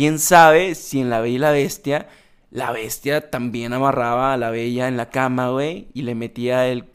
quién sabe si en La Bella y la Bestia, la bestia también amarraba a la Bella en la cama, güey, y le metía el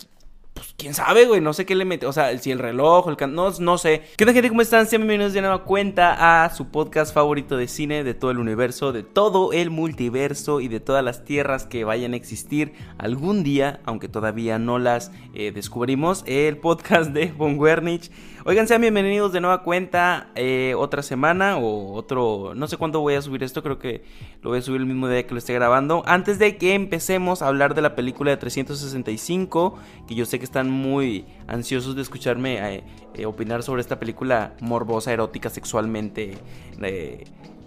pues quién sabe, güey, no sé qué le mete, o sea, si el reloj, el can... no, no sé. ¿Qué onda, gente? ¿Cómo están? Sean bienvenidos de nueva cuenta a su podcast favorito de cine de todo el universo, de todo el multiverso y de todas las tierras que vayan a existir algún día, aunque todavía no las eh, descubrimos, el podcast de Von Wernich. Oigan, sean bienvenidos de nueva cuenta eh, otra semana o otro, no sé cuándo voy a subir esto, creo que lo voy a subir el mismo día que lo esté grabando. Antes de que empecemos a hablar de la película de 365, que yo sé que están muy ansiosos de escucharme eh, eh, opinar sobre esta película morbosa, erótica, sexualmente,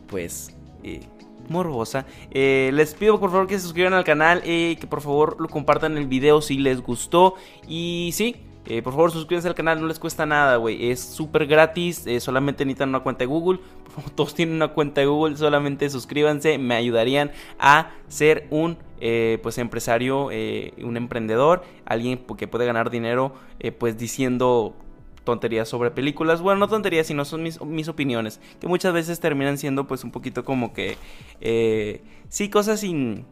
pues morbosa. les pido por favor que se suscriban al canal que por favor lo compartan el video si les gustó. Y sí, eh, por favor, suscríbanse al canal, no les cuesta nada, güey. Es súper gratis, eh, solamente necesitan una cuenta de Google. Por favor, todos tienen una cuenta de Google, solamente suscríbanse, me ayudarían a ser un eh, pues empresario, un emprendedor, alguien que puede ganar dinero pues diciendo tonterías sobre películas. Bueno, no tonterías, sino son mis, mis, opiniones. Que muchas veces terminan siendo pues un poquito como que... sí, cosas sin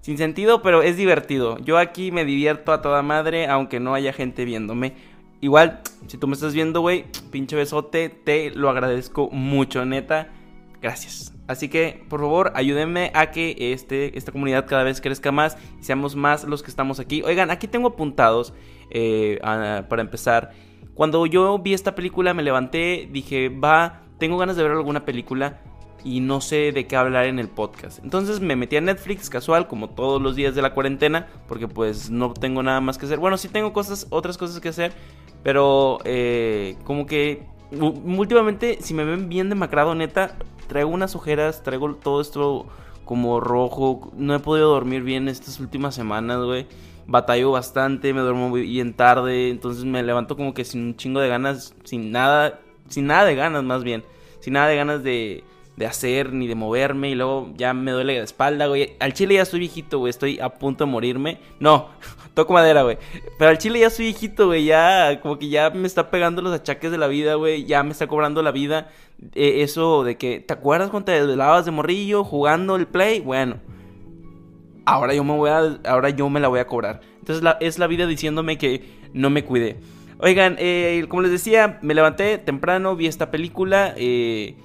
sin sentido, pero es divertido. Yo aquí me divierto a toda madre, aunque no haya gente viéndome. Igual, si tú me estás viendo, güey, pinche besote, te lo agradezco mucho, neta. Gracias. Así que, por favor, ayúdenme a que este, esta comunidad cada vez crezca más y seamos más los que estamos aquí. Oigan, aquí tengo apuntados eh, para empezar. Cuando yo vi esta película, me levanté, dije, va, tengo ganas de ver alguna película y no sé de qué hablar en el podcast. Entonces me metí a Netflix casual, como todos los días de la cuarentena, porque pues no tengo nada más que hacer. Bueno, sí tengo cosas, otras cosas que hacer, pero eh, como que últimamente, si me ven bien demacrado, neta, traigo unas ojeras, traigo todo esto como rojo. No he podido dormir bien estas últimas semanas, güey. Batallo bastante, me duermo bien tarde, entonces me levanto como que sin un chingo de ganas, sin nada, sin nada de ganas más bien, sin nada de ganas de de hacer ni de moverme y luego ya me duele la espalda, güey. Al chile ya estoy viejito, güey, estoy a punto de morirme. No, toco madera, güey. Pero al chile ya estoy viejito, güey, ya como que ya me está pegando los achaques de la vida, güey, ya me está cobrando la vida. Eh, eso de que, ¿te acuerdas cuando te desvelabas de morrillo jugando el play? Bueno, ahora yo me voy a, ahora yo me la voy a cobrar. Entonces es la vida diciéndome que no me cuide. Oigan, eh, como les decía, me levanté temprano, vi esta película, eh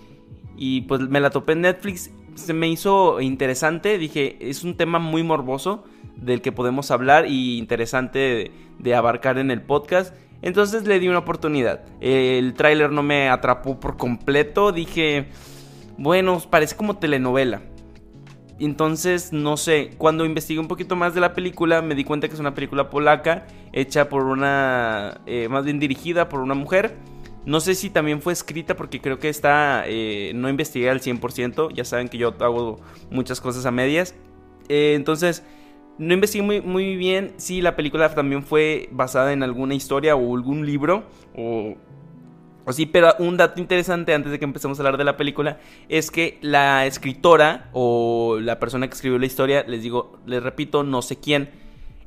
y pues me la topé en Netflix. Se me hizo interesante. Dije, es un tema muy morboso del que podemos hablar y interesante de, abarcar en el podcast. Entonces le di una oportunidad. El tráiler no me atrapó por completo. Dije, bueno, parece como telenovela. Entonces, no sé, cuando investigué un poquito más de la película, me di cuenta que es una película polaca, hecha por una, eh, más bien dirigida por una mujer. No sé si también fue escrita porque creo que está, eh, no investigué al 100%, ya saben que yo hago muchas cosas a medias. Eh, entonces, no investigué muy, muy bien si la película también fue basada en alguna historia o algún libro o, sí, pero un dato interesante antes de que empecemos a hablar de la película es que la escritora o la persona que escribió la historia, les digo, les repito, no sé quién,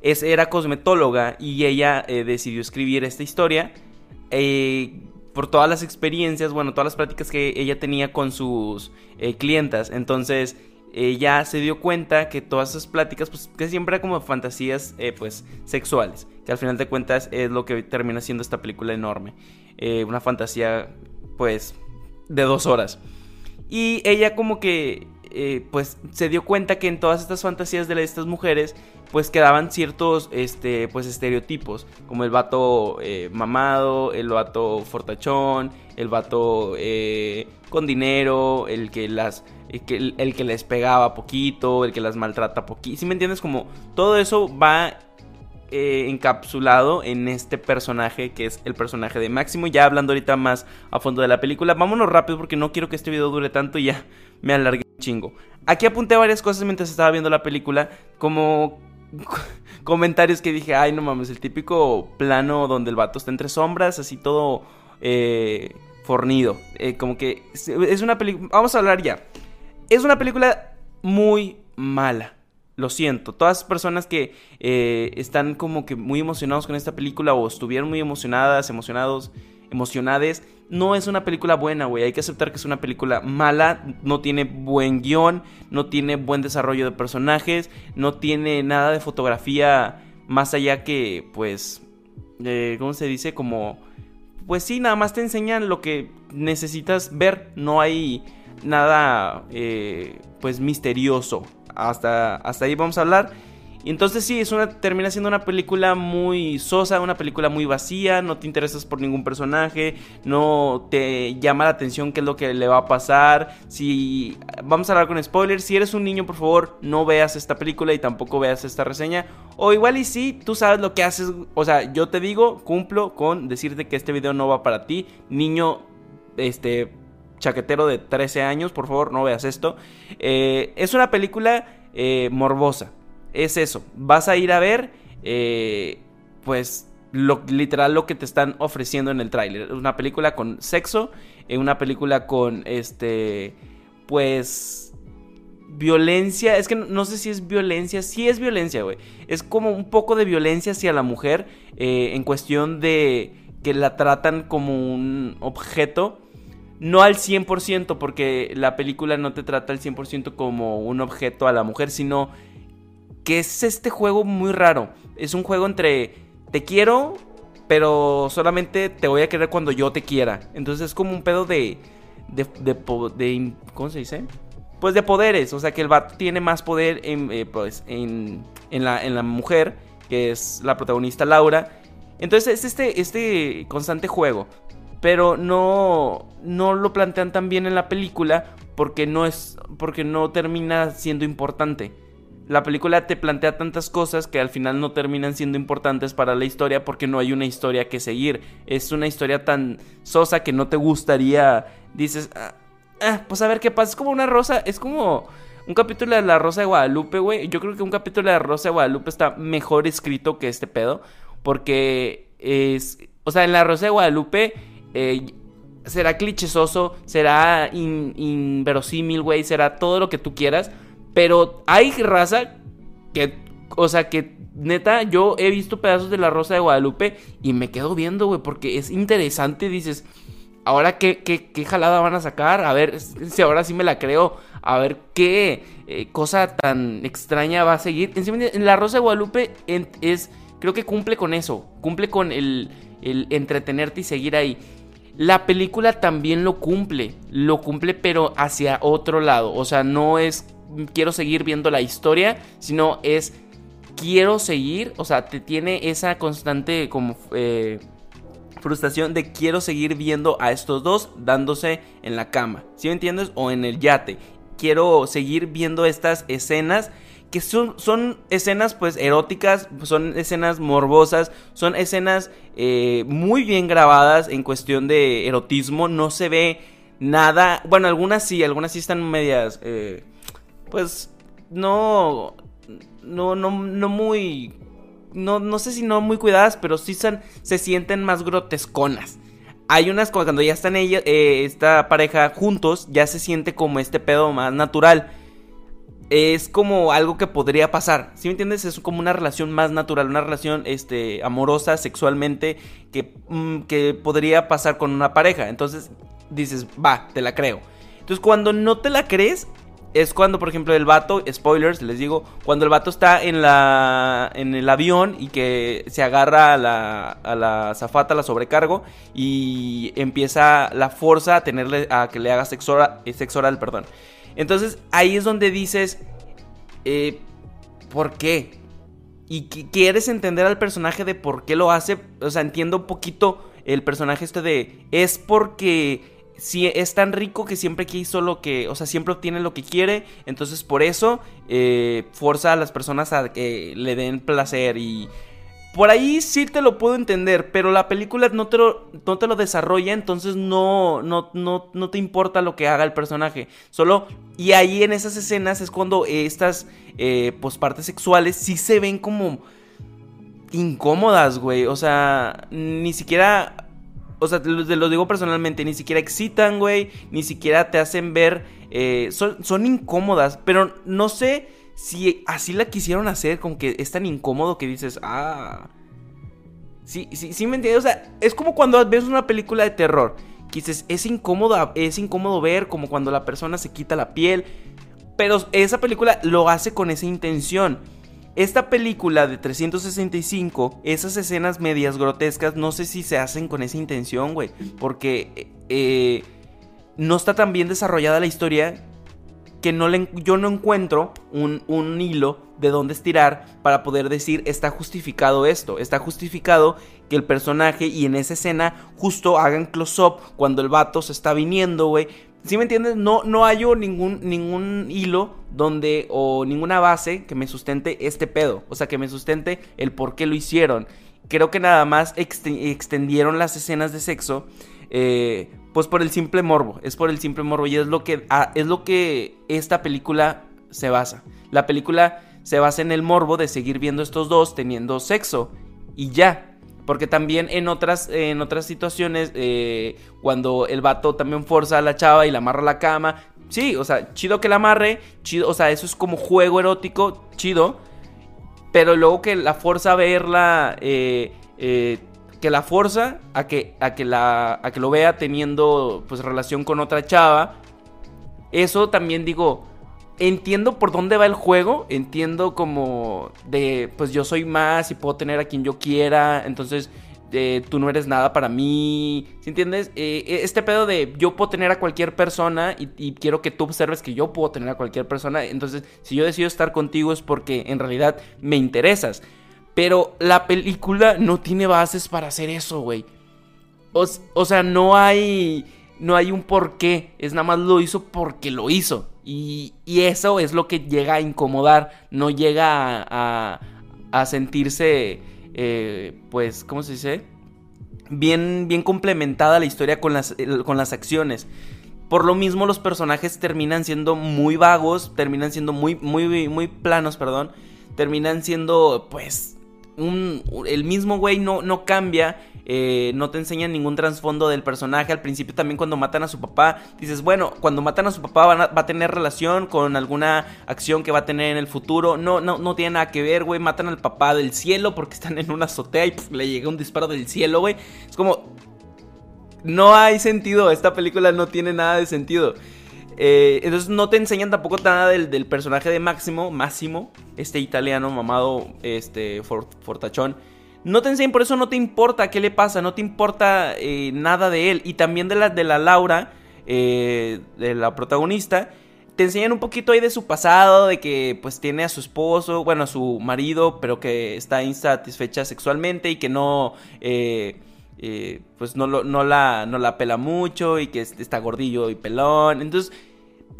es, era cosmetóloga y ella eh, decidió escribir esta historia. Eh, por todas las experiencias, bueno, todas las prácticas que ella tenía con sus eh, clientas. Entonces, ella se dio cuenta que todas esas pláticas, pues que siempre eran como fantasías, eh, pues, sexuales. Que al final de cuentas es lo que termina siendo esta película enorme. Eh, una fantasía, pues, de dos horas. Y ella como que, pues, se dio cuenta que en todas estas fantasías de estas mujeres, pues quedaban ciertos este, pues, estereotipos, como el vato eh, mamado, el vato fortachón, el vato eh, con dinero, el que las el que, el que les pegaba poquito, el que las maltrata poquito. Si me entiendes? Como todo eso va eh, encapsulado en este personaje que es el personaje de Máximo. Ya hablando ahorita más a fondo de la película, vámonos rápido porque no quiero que este video dure tanto y ya me alargué un chingo. Aquí apunté varias cosas mientras estaba viendo la película, como comentarios que dije, ay, no mames, el típico plano donde el vato está entre sombras, así todo eh, fornido. Eh, como que es una película, vamos a hablar ya. Es una película muy mala. Lo siento, todas las personas que eh, están como que muy emocionados con esta película o estuvieron muy emocionadas, emocionados, emocionadas. No es una película buena, güey. Hay que aceptar que es una película mala. No tiene buen guion. No tiene buen desarrollo de personajes. No tiene nada de fotografía más allá que, pues, eh, ¿cómo se dice? Como, pues sí, nada más te enseñan lo que necesitas ver. No hay nada, eh, pues, misterioso. Hasta, hasta ahí vamos a hablar. Y entonces sí, es una, termina siendo una película muy sosa, una película muy vacía, no te interesas por ningún personaje, no te llama la atención qué es lo que le va a pasar. Si vamos a hablar con spoilers, si eres un niño, por favor, no veas esta película y tampoco veas esta reseña. O igual y sí, tú sabes lo que haces, o sea, yo te digo, cumplo con decirte que este video no va para ti, niño, este chaquetero de 13 años, por favor, no veas esto. Eh, es una película eh, morbosa es eso. Vas a ir a ver, eh, pues, lo, literal lo que te están ofreciendo en el tráiler. Una película con sexo, eh, una película con, este, pues, violencia. Es que no, sé si es violencia. Sí es violencia, güey. Es como un poco de violencia hacia la mujer eh, en cuestión de que la tratan como un objeto. No al 100%, porque la película no te trata al 100% como un objeto a la mujer, sino que es este juego muy raro. Es un juego entre te quiero, pero solamente te voy a querer cuando yo te quiera. Entonces es como un pedo de, ¿cómo se dice? Pues de poderes, o sea que el vato tiene más poder en, eh, pues, en, en, la, en la mujer, que es la protagonista Laura. Entonces es este, este constante juego. Pero no, no lo plantean tan bien en la película porque no, es, porque no termina siendo importante la película te plantea tantas cosas que al final no terminan siendo importantes para la historia porque no hay una historia que seguir. Es una historia tan sosa que no te gustaría, dices, ah, ah, pues a ver qué pasa. Es como una rosa, es como un capítulo de La Rosa de Guadalupe, güey. Yo creo que un capítulo de La Rosa de Guadalupe está mejor escrito que este pedo porque es, o sea, en La Rosa de Guadalupe... Eh, será clichésoso, será inverosímil, güey, será todo lo que tú quieras, pero hay raza que, o sea, que neta, yo he visto pedazos de la Rosa de Guadalupe y me quedo viendo, güey, porque es interesante, dices, ahora qué, qué, jalada van a sacar, a ver si ahora sí me la creo, a ver qué eh, cosa tan extraña va a seguir. En la Rosa de Guadalupe es, creo que cumple con eso, cumple con el, el entretenerte y seguir ahí. La película también lo cumple, lo cumple pero hacia otro lado, o sea, no es quiero seguir viendo la historia, sino es quiero seguir, o sea, te tiene esa constante como eh, frustración de quiero seguir viendo a estos dos dándose en la cama, ¿sí me entiendes? O en el yate. Quiero seguir viendo estas escenas que son, son escenas pues eróticas, son escenas morbosas, son escenas eh, muy bien grabadas en cuestión de erotismo, no se ve nada, bueno, algunas sí, algunas sí están medias... Eh, pues no, no, no, no muy, no, no sé si no muy cuidadas, pero sí son, se sienten más grotesconas. Hay unas cuando ya están ella, eh, esta pareja juntos, ya se siente como este pedo más natural. Es como algo que podría pasar. ¿Sí me entiendes? Es como una relación más natural, una relación este, amorosa, sexualmente, que, mm, que podría pasar con una pareja. Entonces dices, va, te la creo. Entonces cuando no te la crees, es cuando, por ejemplo, el vato, spoilers, les digo, cuando el vato está en la en el avión y que se agarra a la, a la zafata, la sobrecargo, y empieza la fuerza a tenerle, a que le haga sexo oral, eh, sexo oral perdón. Entonces ahí es donde dices, eh, ¿por qué? Y quieres entender al personaje de por qué lo hace, o sea, entiendo un poquito el personaje este de, es porque si es tan rico que siempre quiso lo que, o sea, siempre obtiene lo que quiere, entonces por eso eh, forza a las personas a que le den placer y por ahí sí te lo puedo entender, pero la película no te lo, no te lo desarrolla, entonces no, no, no, no te importa lo que haga el personaje, solo, y ahí en esas escenas es cuando estas, eh, pues partes sexuales sí se ven como incómodas, güey, o sea, ni siquiera o sea, te lo, digo personalmente, ni siquiera excitan, güey, ni siquiera te hacen ver, eh, son, son incómodas, pero no sé si así la quisieron hacer, como que es tan incómodo que dices, ah, Sí, sí, sí me entiendes. O sea, es como cuando ves una película de terror. Que dices, es incómodo, es incómodo ver como cuando la persona se quita la piel. Pero esa película lo hace con esa intención. Esta película de 365, esas escenas medias grotescas, no sé si se hacen con esa intención, güey. Porque eh, no está tan bien desarrollada la historia que no le, yo no encuentro un, un hilo de dónde estirar para poder decir está justificado esto, está justificado que el personaje y en esa escena justo hagan close-up cuando el vato se está viniendo, güey. ¿Sí me entiendes? No, no hallo ningún, ningún hilo donde o ninguna base que me sustente este pedo, o sea, que me sustente el por qué lo hicieron. Creo que nada más extendieron las escenas de sexo eh, pues por el simple morbo, es por el simple morbo y es lo que ah, es lo que esta película se basa. La película se basa en el morbo de seguir viendo estos dos teniendo sexo y ya. Porque también en otras, en otras situaciones, eh, cuando el vato también forza a la chava y la amarra a la cama, sí, o sea, chido que la amarre, chido, o sea, eso es como juego erótico, chido. Pero luego que la fuerza a verla eh, eh, que la fuerza a que, a que, la, a que lo vea teniendo pues relación con otra chava. Eso también digo, entiendo por dónde va el juego, entiendo como de, pues yo soy más y puedo tener a quien yo quiera, entonces tú no eres nada para mí, ¿sí entiendes? Eh, eh, este pedo de yo puedo tener a cualquier persona y, y, quiero que tú observes que yo puedo tener a cualquier persona, entonces si yo decido estar contigo es porque en realidad me interesas. Pero la película no tiene bases para hacer eso, güey. O, sea, no hay. No hay un porqué. Es nada más lo hizo porque lo hizo. Y, eso es lo que llega a incomodar. No llega a, a, sentirse. Eh, pues, ¿cómo se dice? Bien, bien complementada la historia con las, con las acciones. Por lo mismo, los personajes terminan siendo muy vagos. Terminan siendo muy, muy, muy planos, perdón. Terminan siendo, pues el mismo güey no, no cambia, eh, no te enseña ningún trasfondo del personaje. Al principio también cuando matan a su papá, dices, bueno, cuando matan a su papá va a tener relación con alguna acción que va a tener en el futuro. No, no, no tiene nada que ver, güey. Matan al papá del cielo porque están en una azotea y le llega un disparo del cielo, güey. Es como... No hay sentido, esta película no tiene nada de sentido. Eh, entonces no te enseñan tampoco nada del, personaje de Máximo, Máximo, este italiano mamado, este fortachón. No te enseñan, por eso no te importa qué le pasa, no te importa eh, nada de él. Y también de la, de la Laura, eh, de la protagonista, te enseñan un poquito ahí de su pasado, de que pues tiene a su esposo, bueno, a su marido, pero que está insatisfecha sexualmente y que no... pues no, la, no la pela mucho y que está gordillo y pelón. Entonces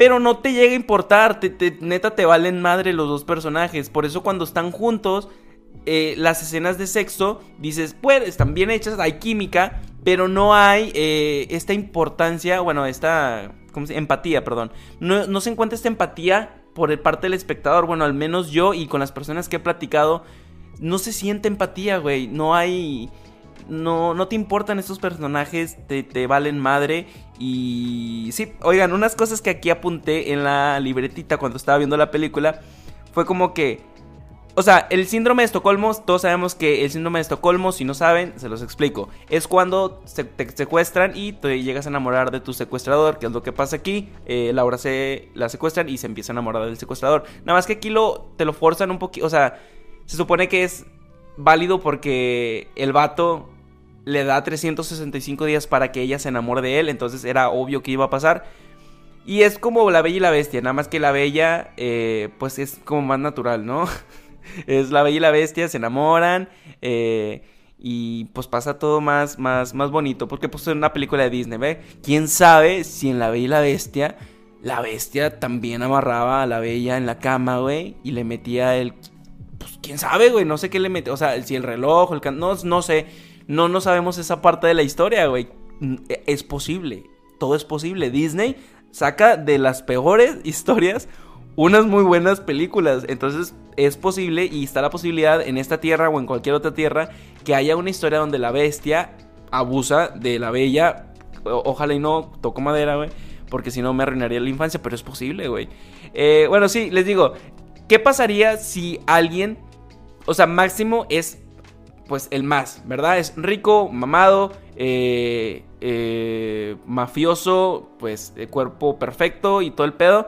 pero no te llega a importar, neta te valen madre los dos personajes. Por eso cuando están juntos, eh, las escenas de sexo, dices, pues están bien hechas, hay química, pero no hay eh, esta importancia, bueno, esta ¿cómo se? empatía, perdón. No, no se encuentra esta empatía por parte del espectador. Bueno, al menos yo y con las personas que he platicado, no se siente empatía, güey. No hay no, no te importan estos personajes, te, te, valen madre. Y sí, oigan, unas cosas que aquí apunté en la libretita cuando estaba viendo la película fue como que, o sea, el síndrome de Estocolmo, todos sabemos que el síndrome de Estocolmo, si no saben, se los explico. Es cuando te secuestran y te llegas a enamorar de tu secuestrador, que es lo que pasa aquí. Eh, Laura se la secuestran y se empieza a enamorar del secuestrador. Nada más que aquí lo, te lo forzan un poquito, o sea, se supone que es válido porque el vato le da 365 días para que ella se enamore de él, entonces era obvio que iba a pasar. Y es como la bella y la bestia, nada más que la bella, eh, pues es como más natural, ¿no? es la bella y la bestia, se enamoran, eh, y pues pasa todo más, más, más bonito, porque pues es una película de Disney, ¿ve? ¿Quién sabe si en la bella y la bestia, la bestia también amarraba a la bella en la cama, güey, y le metía el... Pues quién sabe, güey, no sé qué le mete, o sea, si el reloj, el can... no, no sé no, no sabemos esa parte de la historia, güey. Mm, e, es posible, todo es posible. Disney saca de las peores historias unas muy buenas películas. Entonces es posible y está la posibilidad en esta tierra o en cualquier otra tierra que haya una historia donde la bestia abusa de la bella. ojalá y no, toco madera, güey. Porque si no me arruinaría la infancia, pero es posible, güey. Eh, bueno, sí, les digo, ¿qué pasaría si alguien, o sea, máximo es pues el más, ¿verdad? Es rico, mamado, eh, eh, mafioso, pues el cuerpo perfecto y todo el pedo.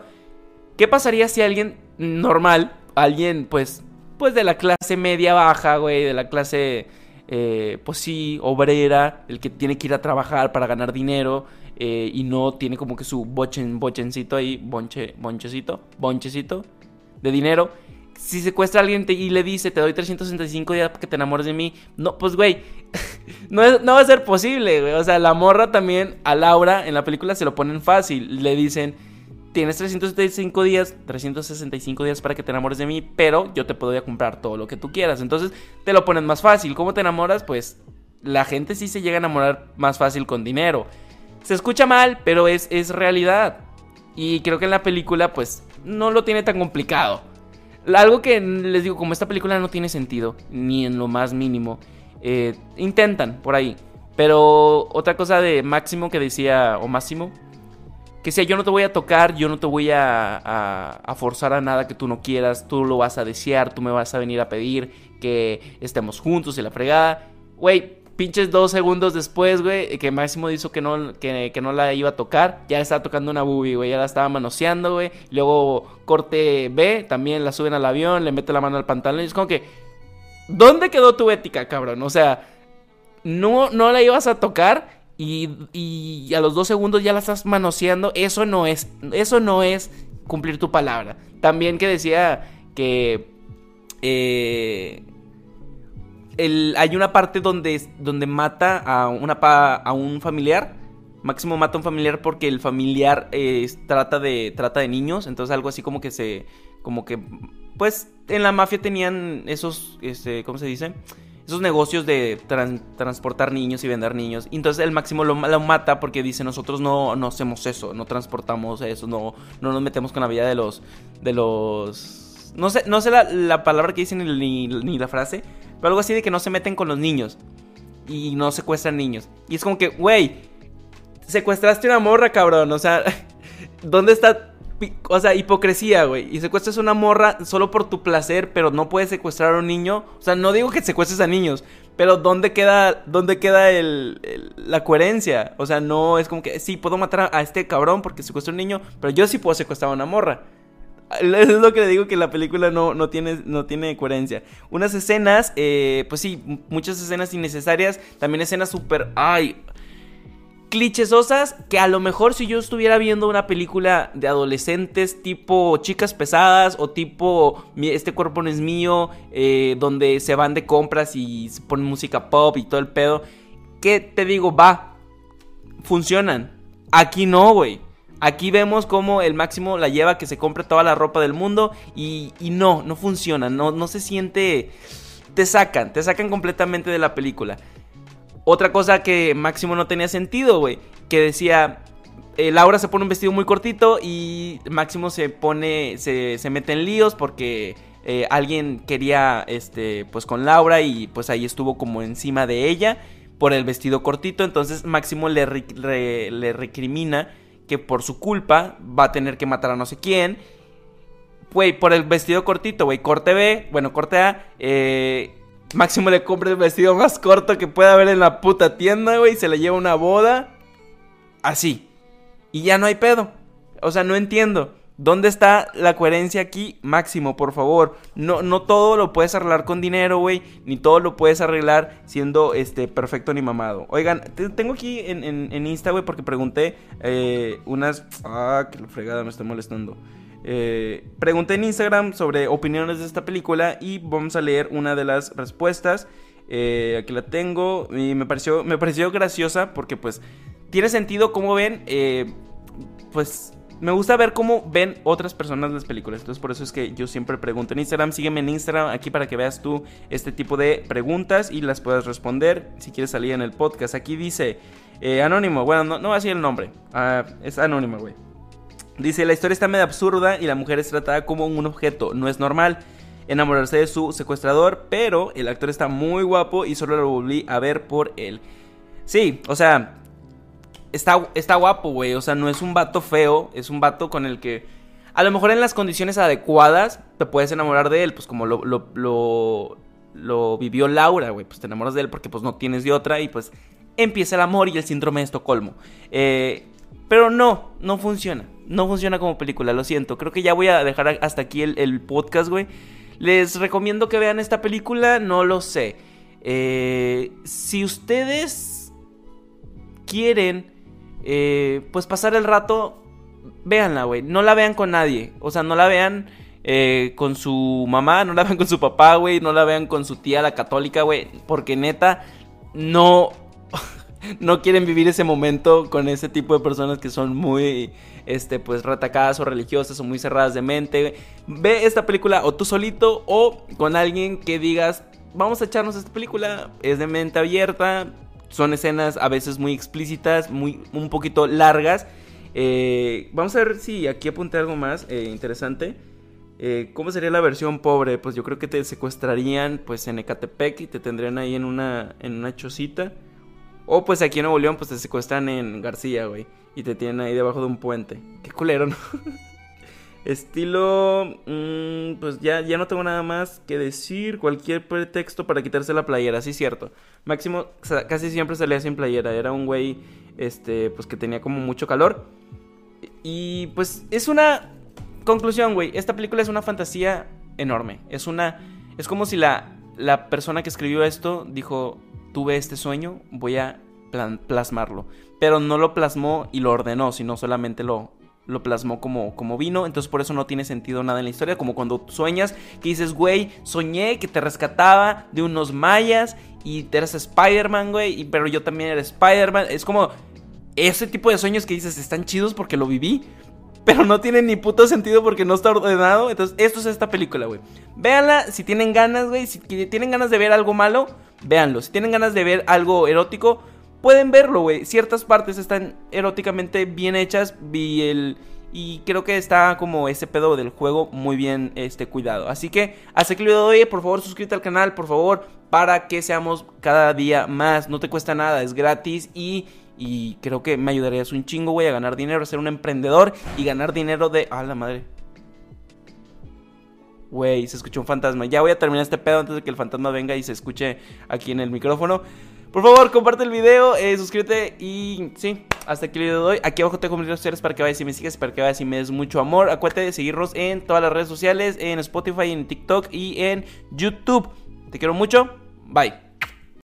¿Qué pasaría si alguien normal, alguien pues, pues de la clase media baja, güey, de la clase, eh, pues sí, obrera, el que tiene que ir a trabajar para ganar dinero y no tiene como que su bochen, bochencito ahí, bonche, bonchecito, bonchecito de dinero si secuestra a alguien y le dice, te doy 365 días para que te enamores de mí, no, pues, güey, no, va a ser posible, güey. O sea, la morra también a Laura en la película se lo ponen fácil. Le dicen, tienes 365 días, 365 días para que te enamores de mí, pero yo te puedo comprar todo lo que tú quieras. Entonces, te lo ponen más fácil. ¿Cómo te enamoras? Pues la gente sí se llega a enamorar más fácil con dinero. Se escucha mal, pero es, es realidad. Y creo que en la película, pues, no lo tiene tan complicado. Algo que les digo, como esta película no tiene sentido, ni en lo más mínimo, eh, intentan por ahí. Pero otra cosa de Máximo que decía, o Máximo, que si yo no te voy a tocar, yo no te voy a, a, forzar a nada que tú no quieras, tú lo vas a desear, tú me vas a venir a pedir que estemos juntos y la fregada. Güey, pinches dos segundos después, güey, que Máximo dijo que no, que, no la iba a tocar, ya estaba tocando una boobie, güey, ya la estaba manoseando, güey. Luego corte B, también la suben al avión, le mete la mano al pantalón y es como que, ¿dónde quedó tu ética, cabrón? O sea, no, no la ibas a tocar y, y a los dos segundos ya la estás manoseando, eso no es, eso no es cumplir tu palabra. También que decía que... Eh, hay una parte donde, donde mata a, una, a un familiar. Máximo mata a un familiar porque el familiar eh, trata, de, trata de niños. Entonces algo así como que se... Como que... Pues en la mafia tenían esos... Este, ¿Cómo se dice? Esos negocios de transportar niños y vender niños. Entonces el Máximo lo, mata porque dice nosotros no, no hacemos eso. No transportamos eso. No, no nos metemos con la vida de los... De los... No sé, no sé la, palabra que dicen ni, ni la frase. Pero algo así de que no se meten con los niños. Y no secuestran niños. Y es como que, güey, secuestraste una morra, cabrón. O sea, ¿dónde está o sea, hipocresía, güey. Y secuestras una morra solo por tu placer, pero no puedes secuestrar a un niño. O sea, no digo que secuestres a niños, pero ¿dónde queda, dónde queda el, la coherencia? O sea, no es como que sí, puedo matar a, este cabrón porque secuestro a un niño, pero yo sí puedo secuestrar a una morra. Es lo que le digo que la película no, no, tiene, no tiene coherencia. Unas escenas, eh, pues sí, muchas escenas innecesarias. También escenas súper, ay, clichesosas que a lo mejor si yo estuviera viendo una película de adolescentes tipo chicas pesadas o tipo este cuerpo no es mío, eh, donde se van de compras y se ponen música pop y todo el pedo, ¿qué te digo? Va, funcionan. Aquí no, güey. Aquí vemos cómo el máximo la lleva que se compre toda la ropa del mundo y, no, no funciona, no, no se siente... Te sacan, te sacan completamente de la película. Otra cosa que Máximo no tenía sentido, güey, que decía, eh, Laura se pone un vestido muy cortito y Máximo se pone, se, se mete en líos porque eh, alguien quería, este, pues con Laura y pues ahí estuvo como encima de ella por el vestido cortito, entonces Máximo le, le recrimina que por su culpa va a tener que matar a no sé quién. Güey, por el vestido cortito, güey, corte B, bueno, corte A, eh, Máximo le compra el vestido más corto que pueda haber en la puta tienda, güey, se le lleva una boda. Así. Y ya no hay pedo. O sea, no entiendo. ¿Dónde está la coherencia aquí? Máximo, por favor. No, no todo lo puedes arreglar con dinero, güey. Ni todo lo puedes arreglar siendo este perfecto ni mamado. Oigan, tengo aquí en, en, Insta, güey, porque pregunté eh, unas. Ah, que fregada me está molestando. Eh, pregunté en Instagram sobre opiniones de esta película y vamos a leer una de las respuestas. Eh, aquí la tengo y me pareció, me pareció graciosa porque pues tiene sentido como ven, pues me gusta ver cómo ven otras personas las películas. Entonces, por eso es que yo siempre pregunto en Instagram. Sígueme en Instagram aquí para que veas tú este tipo de preguntas y las puedas responder si quieres salir en el podcast. Aquí dice eh, Anónimo. Bueno, no, no va el nombre. Ah, es Anónimo, güey. Dice: La historia está medio absurda y la mujer es tratada como un objeto. No es normal enamorarse de su secuestrador, pero el actor está muy guapo y solo lo volví a ver por él. Sí, o sea, está, está guapo, güey. O sea, no es un vato feo, es un vato con el que a lo mejor en las condiciones adecuadas te puedes enamorar de él, pues como lo, lo, lo vivió Laura, güey. Pues te enamoras de él porque pues no tienes de otra y pues empieza el amor y el síndrome de Estocolmo. Eh, pero no, no funciona. No funciona como película, lo siento. Creo que ya voy a dejar hasta aquí el, podcast, güey. Les recomiendo que vean esta película, no lo sé. Eh, si ustedes quieren, eh, pues pasar el rato, véanla, güey. No la vean con nadie. O sea, no la vean eh, con su mamá, no la vean con su papá, güey. No la vean con su tía, la católica, güey. Porque neta, no no quieren vivir ese momento con ese tipo de personas que son muy, este, pues, retacadas o religiosas o muy cerradas de mente. Ve esta película o tú solito o con alguien que digas, vamos a echarnos esta película, es de mente abierta, son escenas a veces muy explícitas, muy, un poquito largas. Eh, vamos a ver si aquí apunté algo más eh, interesante. Eh, ¿Cómo sería la versión pobre? Pues yo creo que te secuestrarían pues en Ecatepec y te tendrían ahí en una, en una chocita. O pues aquí en Nuevo León pues te secuestran en García, güey. Y te tienen ahí debajo de un puente. Qué culero, ¿no? Estilo... Mm, pues ya, ya no tengo nada más que decir. Cualquier pretexto para quitarse la playera, sí cierto. Máximo casi siempre salía sin playera. Era un güey, este, pues que tenía como mucho calor. Y pues es una conclusión, güey. Esta película es una fantasía enorme. Es una... Es como si la, la persona que escribió esto dijo, tuve este sueño, voy a plasmarlo. Pero no lo plasmó y lo ordenó, sino solamente lo, lo plasmó como, como vino. Entonces por eso no tiene sentido nada en la historia. Como cuando sueñas que dices, güey, soñé que te rescataba de unos mayas y eres Spider-Man, güey. Pero yo también era Spider-Man. Es como ese tipo de sueños que dices, están chidos porque lo viví. Pero no tiene ni puto sentido porque no está ordenado. Entonces, esto es esta película, güey. Véanla si tienen ganas, güey. Si tienen ganas de ver algo malo, véanlo. Si tienen ganas de ver algo erótico, pueden verlo, güey. Ciertas partes están eróticamente bien hechas y, el, y creo que está como ese pedo del juego muy bien este, cuidado. Así que hasta aquí el video de hoy. Por favor, suscríbete al canal, por favor, para que seamos cada día más. No te cuesta nada, es gratis y... Y creo que me ayudarías un chingo, güey, a ganar dinero, a ser un emprendedor y ganar dinero de... ¡Ah, la madre! Güey, se escuchó un fantasma. Ya voy a terminar este pedo antes de que el fantasma venga y se escuche aquí en el micrófono. Por favor, comparte el video, eh, suscríbete y sí, hasta aquí el video de hoy. Aquí abajo tengo mis redes sociales para que vayas y me sigas, para que vayas y me des mucho amor. Acuérdate de seguirnos en todas las redes sociales, en Spotify, en TikTok y en YouTube. Te quiero mucho. Bye.